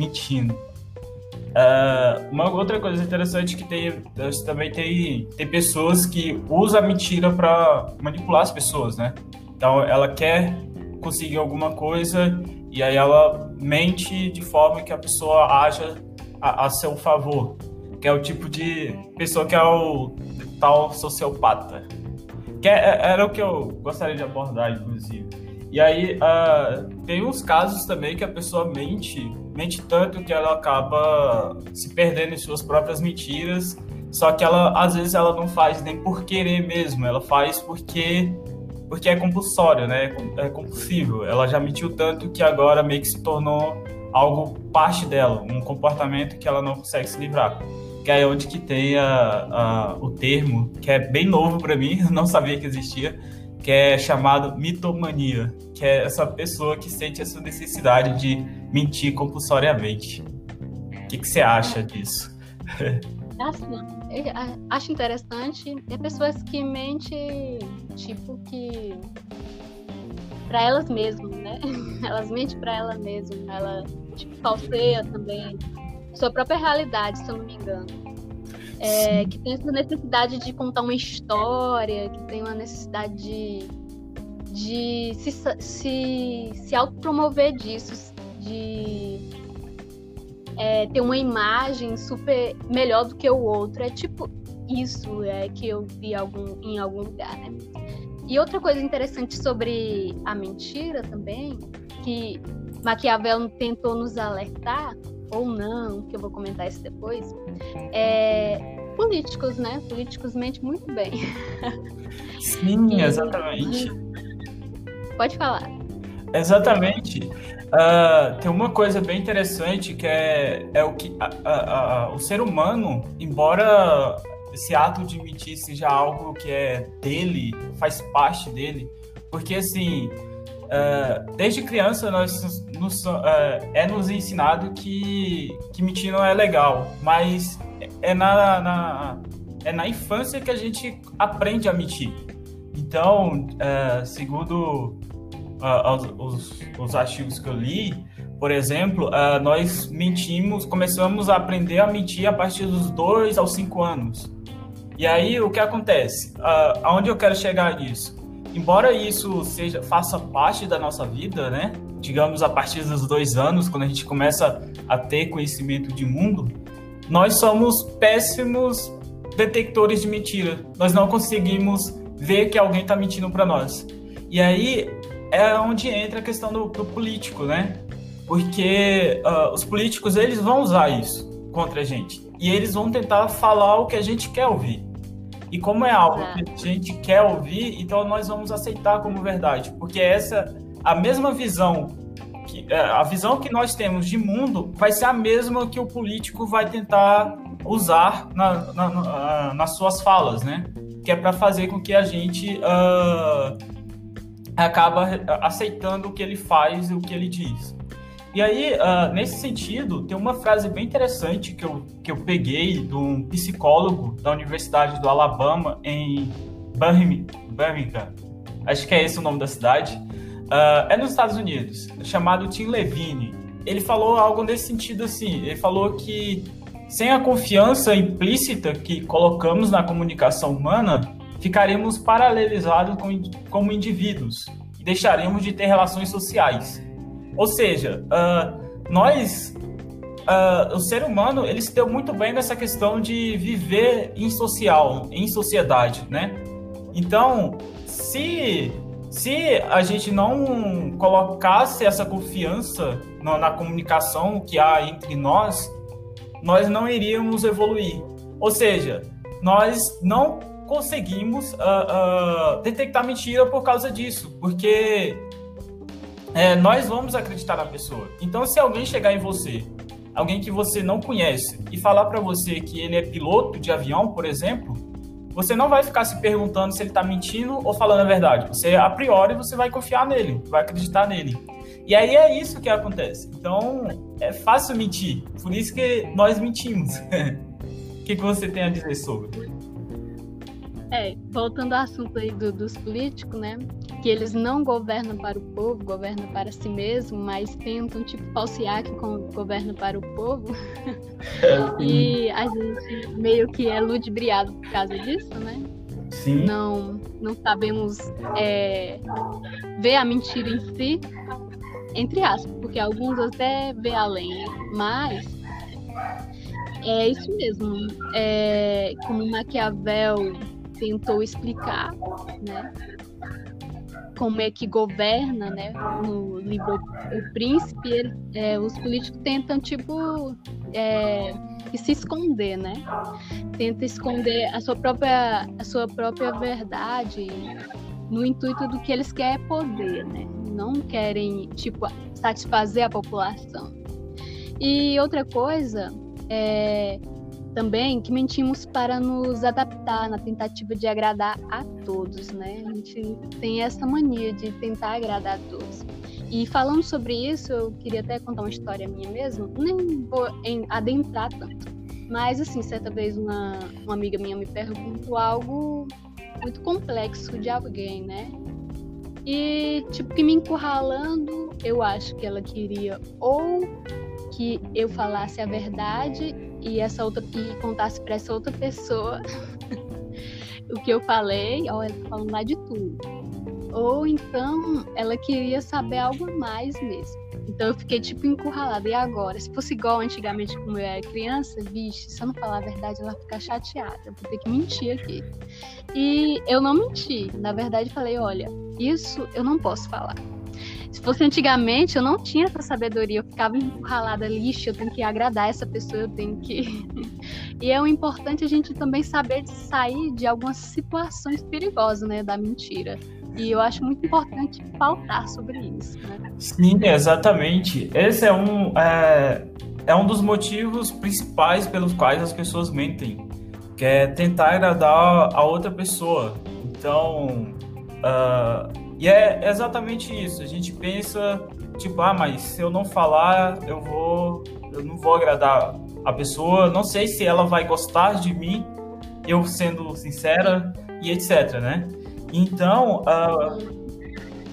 mentindo. Uh, uma outra coisa interessante que tem também tem, tem pessoas que usam a mentira para manipular as pessoas, né? Então ela quer conseguir alguma coisa e aí ela mente de forma que a pessoa haja a, a seu favor, que é o tipo de pessoa que é o tal sociopata. Que é, é, era o que eu gostaria de abordar, inclusive. E aí uh, tem uns casos também que a pessoa mente, mente tanto que ela acaba se perdendo em suas próprias mentiras. Só que ela, às vezes, ela não faz nem por querer mesmo, ela faz porque porque é compulsório, né? É compulsível. Ela já mentiu tanto que agora meio que se tornou algo parte dela, um comportamento que ela não consegue se livrar. Que é onde que tem a, a, o termo, que é bem novo para mim, não sabia que existia, que é chamado mitomania, que é essa pessoa que sente essa necessidade de mentir compulsoriamente. O que, que você acha disso? Assim, acho interessante. Tem pessoas que mentem, tipo, que. para elas mesmas, né? Elas mentem para ela mesma. Ela, tipo, falseia também sua própria realidade, se eu não me engano. É, que tem essa necessidade de contar uma história, que tem uma necessidade de, de se, se, se autopromover disso, de é, ter uma imagem super melhor do que o outro. É tipo isso é que eu vi algum, em algum lugar, né? E outra coisa interessante sobre a mentira também, que Maquiavel tentou nos alertar, ou não, que eu vou comentar isso depois, é políticos, né? Políticos mentem muito bem. Sim, exatamente. Pode falar. Exatamente. Uh, tem uma coisa bem interessante que é, é o que a, a, a, o ser humano, embora esse ato de mentir seja algo que é dele, faz parte dele, porque assim, uh, desde criança nós nos, uh, é nos ensinado que, que mentir não é legal, mas é na, na, é na infância que a gente aprende a mentir. Então, uh, segundo os, os artigos que eu li, por exemplo, nós mentimos, começamos a aprender a mentir a partir dos 2 aos 5 anos. E aí o que acontece? Aonde eu quero chegar nisso? Embora isso seja faça parte da nossa vida, né? Digamos a partir dos dois anos, quando a gente começa a ter conhecimento de mundo, nós somos péssimos detectores de mentira. Nós não conseguimos ver que alguém está mentindo para nós. E aí é onde entra a questão do, do político, né? Porque uh, os políticos eles vão usar isso contra a gente e eles vão tentar falar o que a gente quer ouvir. E como é algo que a gente quer ouvir, então nós vamos aceitar como verdade, porque essa a mesma visão que é, a visão que nós temos de mundo vai ser a mesma que o político vai tentar usar na, na, na, nas suas falas, né? Que é para fazer com que a gente uh, acaba aceitando o que ele faz e o que ele diz. E aí, uh, nesse sentido, tem uma frase bem interessante que eu, que eu peguei de um psicólogo da Universidade do Alabama, em Birmingham. Acho que é esse o nome da cidade. Uh, é nos Estados Unidos, chamado Tim Levine. Ele falou algo nesse sentido assim. Ele falou que sem a confiança implícita que colocamos na comunicação humana, ficaremos paralelizados como indivíduos e deixaremos de ter relações sociais. Ou seja, uh, nós, uh, o ser humano, ele se deu muito bem nessa questão de viver em social, em sociedade, né? Então, se se a gente não colocasse essa confiança na, na comunicação que há entre nós, nós não iríamos evoluir. Ou seja, nós não conseguimos uh, uh, detectar mentira por causa disso, porque é, nós vamos acreditar na pessoa. Então, se alguém chegar em você, alguém que você não conhece, e falar para você que ele é piloto de avião, por exemplo, você não vai ficar se perguntando se ele está mentindo ou falando a verdade. Você, a priori, você vai confiar nele, vai acreditar nele. E aí é isso que acontece. Então, é fácil mentir. Por isso que nós mentimos. o que, que você tem a dizer sobre? É, voltando ao assunto aí do, dos políticos, né? Que eles não governam para o povo, governam para si mesmo, mas tentam, tipo, falsear que governam para o povo. É, e a gente meio que é ludibriado por causa disso, né? Sim. Não, não sabemos é, ver a mentira em si, entre aspas, porque alguns até vê além, mas é isso mesmo. É, como Maquiavel tentou explicar, né? Como é que governa, né? No livro O Príncipe, ele, é, os políticos tentam, tipo, é, se esconder, né? Tenta esconder a sua própria, a sua própria verdade no intuito do que eles querem poder, né? Não querem, tipo, satisfazer a população. E outra coisa é também que mentimos para nos adaptar na tentativa de agradar a todos, né? A gente tem essa mania de tentar agradar a todos. E falando sobre isso, eu queria até contar uma história minha mesmo, nem vou adentrar tanto. Mas, assim, certa vez uma, uma amiga minha me perguntou algo muito complexo de alguém, né? E, tipo, que me encurralando, eu acho que ela queria ou que eu falasse a verdade e essa outra e contasse para essa outra pessoa o que eu falei, ó, ela tá falando lá de tudo. Ou então ela queria saber algo mais mesmo. Então eu fiquei tipo encurralada. E agora? Se fosse igual antigamente quando eu era criança, vixe, se eu não falar a verdade, ela vai ficar chateada. Eu vou ter que mentir aqui. E eu não menti. Na verdade, falei: olha, isso eu não posso falar. Se fosse antigamente, eu não tinha essa sabedoria, eu ficava encurralada, lixo, eu tenho que agradar essa pessoa, eu tenho que. e é importante a gente também saber de sair de algumas situações perigosas, né, da mentira. E eu acho muito importante pautar sobre isso. Né? Sim, exatamente. Esse é um, é, é um dos motivos principais pelos quais as pessoas mentem, que é tentar agradar a outra pessoa. Então, uh, e é exatamente isso. A gente pensa, tipo, ah, mas se eu não falar, eu vou. Eu não vou agradar a pessoa. Não sei se ela vai gostar de mim, eu sendo sincera e etc, né? Então, uh,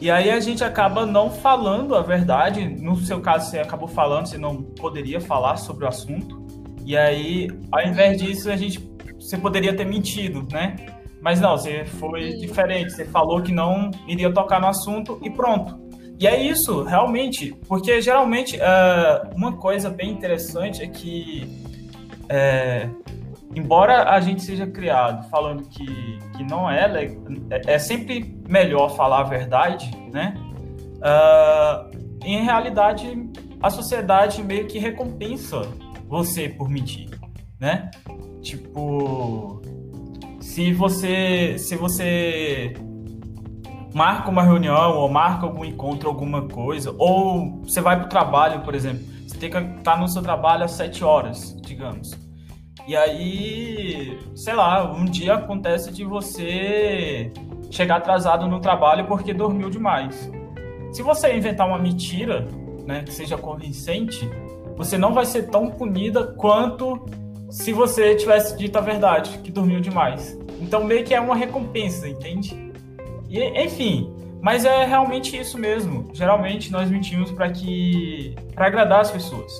e aí a gente acaba não falando a verdade. No seu caso, você acabou falando, você não poderia falar sobre o assunto. E aí, ao invés disso, a gente, você poderia ter mentido, né? Mas não, você foi diferente. Você falou que não iria tocar no assunto e pronto. E é isso, realmente, porque geralmente uh, uma coisa bem interessante é que, é, embora a gente seja criado falando que, que não é, é, é sempre melhor falar a verdade, né? Uh, em realidade, a sociedade meio que recompensa você por mentir, né? Tipo, se você se você marca uma reunião ou marca algum encontro, alguma coisa, ou você vai para o trabalho, por exemplo, você tem que estar tá no seu trabalho às sete horas, digamos. E aí, sei lá, um dia acontece de você chegar atrasado no trabalho porque dormiu demais. Se você inventar uma mentira, né, que seja convincente, você não vai ser tão punida quanto se você tivesse dito a verdade, que dormiu demais. Então meio que é uma recompensa, entende? E, enfim, mas é realmente isso mesmo. Geralmente nós mentimos para que para agradar as pessoas.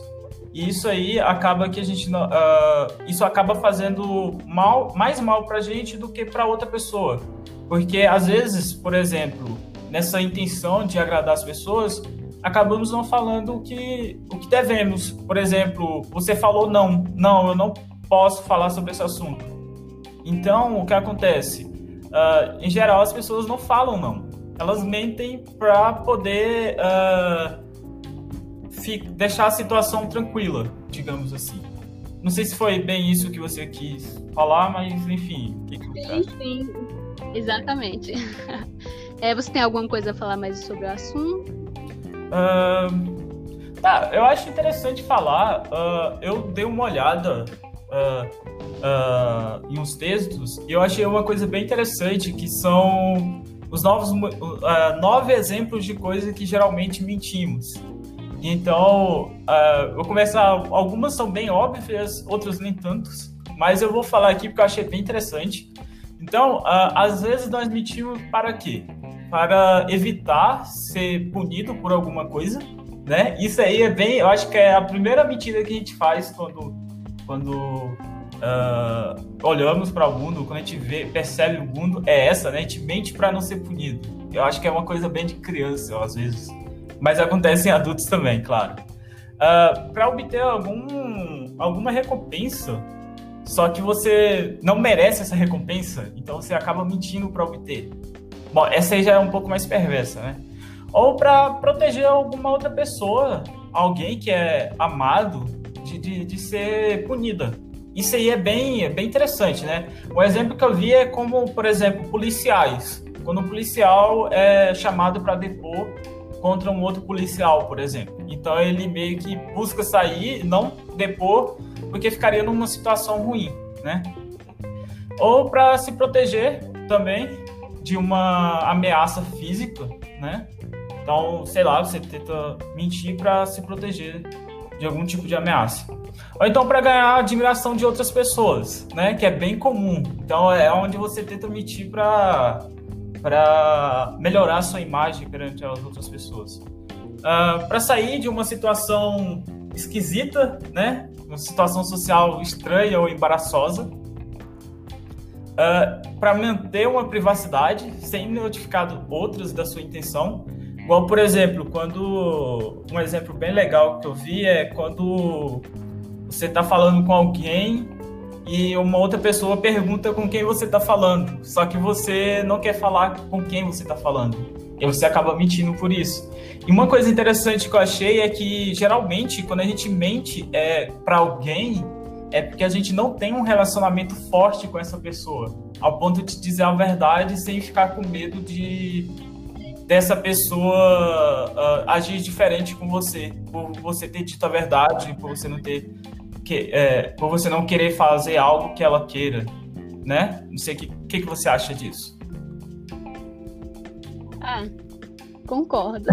E isso aí acaba que a gente uh, isso acaba fazendo mal, mais mal para a gente do que para outra pessoa, porque às vezes, por exemplo, nessa intenção de agradar as pessoas, acabamos não falando o que o que devemos. Por exemplo, você falou não, não, eu não posso falar sobre esse assunto. Então, o que acontece? Uh, em geral, as pessoas não falam não. Elas mentem para poder uh, deixar a situação tranquila, digamos assim. Não sei se foi bem isso que você quis falar, mas enfim. Que que sim, sim, exatamente. É, você tem alguma coisa a falar mais sobre o assunto? Uh, tá, eu acho interessante falar. Uh, eu dei uma olhada uh, uh, em uns textos, e eu achei uma coisa bem interessante, que são os novos uh, nove exemplos de coisas que geralmente mentimos. Então, uh, vou começar. Algumas são bem óbvias, outras nem tantos, mas eu vou falar aqui porque eu achei bem interessante. Então, uh, às vezes nós mentimos para quê? Para evitar ser punido por alguma coisa, né? Isso aí é bem, eu acho que é a primeira mentira que a gente faz quando, quando uh, olhamos para o mundo, quando a gente vê, percebe o mundo, é essa, né? A gente mente para não ser punido. Eu acho que é uma coisa bem de criança, às vezes, mas acontece em adultos também, claro. Uh, ah, para obter algum, alguma recompensa, só que você não merece essa recompensa, então você acaba mentindo para obter. Bom, essa aí já é um pouco mais perversa, né? Ou para proteger alguma outra pessoa, alguém que é amado, de, de, de, ser punida. Isso aí é bem, é bem interessante, né? Um exemplo que eu vi é como, por exemplo, policiais. Quando um policial é chamado para depor contra um outro policial, por exemplo. Então ele meio que busca sair, não depor, porque ficaria numa situação ruim, né? Ou para se proteger também de uma ameaça física, né? Então, sei lá, você tenta mentir para se proteger de algum tipo de ameaça. Ou então para ganhar a admiração de outras pessoas, né? Que é bem comum. Então é onde você tenta mentir para para melhorar sua imagem perante as outras pessoas. Uh, ah, para sair de uma situação esquisita, né? Uma situação social estranha ou embaraçosa. Uh, ah, para manter uma privacidade sem notificar outros da sua intenção. Igual, por exemplo, quando. Um exemplo bem legal que eu vi é quando você está falando com alguém e uma outra pessoa pergunta com quem você está falando, só que você não quer falar com quem você está falando. E você acaba mentindo por isso. E uma coisa interessante que eu achei é que geralmente quando a gente mente é, para alguém é porque a gente não tem um relacionamento forte com essa pessoa, ao ponto de dizer a verdade sem ficar com medo de dessa pessoa uh, agir diferente com você, por você ter dito a verdade, por você não ter que, é, por você não querer fazer algo que ela queira, né? Não sei o que, que, que você acha disso. Ah, concordo.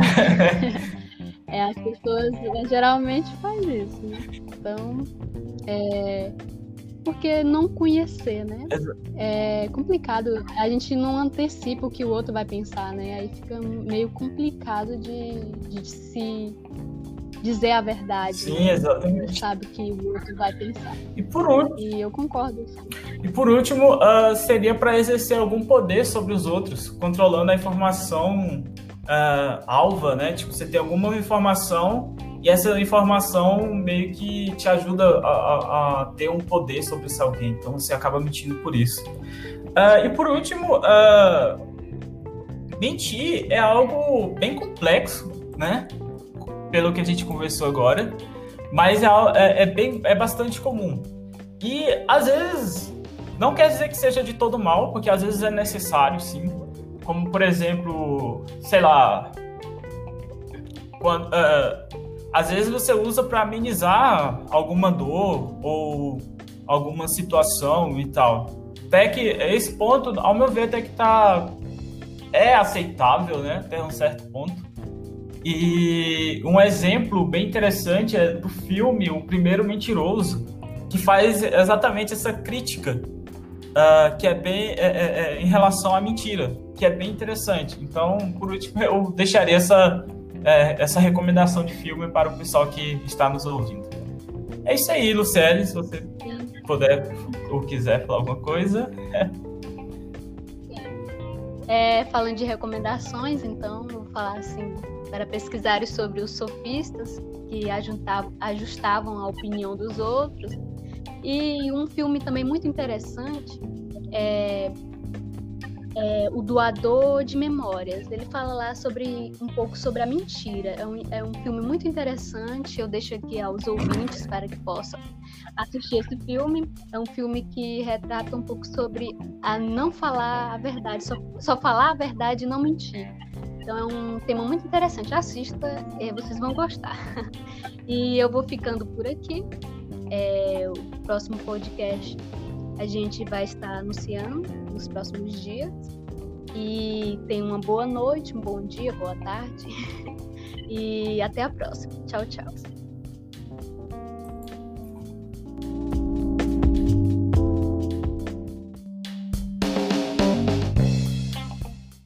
é, as pessoas geralmente fazem isso, né? Então, é, porque não conhecer, né? É complicado. A gente não antecipa o que o outro vai pensar, né? Aí fica meio complicado de, de se dizer a verdade. Sim, exatamente. Não sabe que o outro vai pensar. E por último. E eu concordo. E por último, uh, seria para exercer algum poder sobre os outros, controlando a informação uh, alva, né? Tipo, você tem alguma informação e essa informação meio que te ajuda a, a, a ter um poder sobre esse alguém. Então você acaba mentindo por isso. Uh, e por último, mentir é algo bem complexo, né? pelo que a gente conversou agora, mas é, é, é, bem, é bastante comum. E às vezes não quer dizer que seja de todo mal, porque às vezes é necessário, sim. Como por exemplo, sei lá, quando, uh, às vezes você usa para amenizar alguma dor ou alguma situação e tal. Até que esse ponto, ao meu ver, até que tá é aceitável, né? Até um certo ponto. E um exemplo bem interessante é do filme O Primeiro Mentiroso, que faz exatamente essa crítica, uh, que é bem é, é, é, em relação à mentira, que é bem interessante. Então, por último, eu deixaria essa, é, essa recomendação de filme para o pessoal que está nos ouvindo. É isso aí, Luciele, se você puder ou quiser falar alguma coisa. É, falando de recomendações, então, vou falar assim, para pesquisar sobre os sofistas que ajustavam a opinião dos outros. E um filme também muito interessante é, é, O Doador de Memórias. Ele fala lá sobre um pouco sobre a mentira. É um, é um filme muito interessante. Eu deixo aqui aos ouvintes para que possam assistir esse filme. É um filme que retrata um pouco sobre a não falar a verdade, só, só falar a verdade e não mentir. Então é um tema muito interessante. Assista, é, vocês vão gostar. E eu vou ficando por aqui. É, o próximo podcast a gente vai estar anunciando nos próximos dias. E tenha uma boa noite, um bom dia, boa tarde. E até a próxima. Tchau, tchau.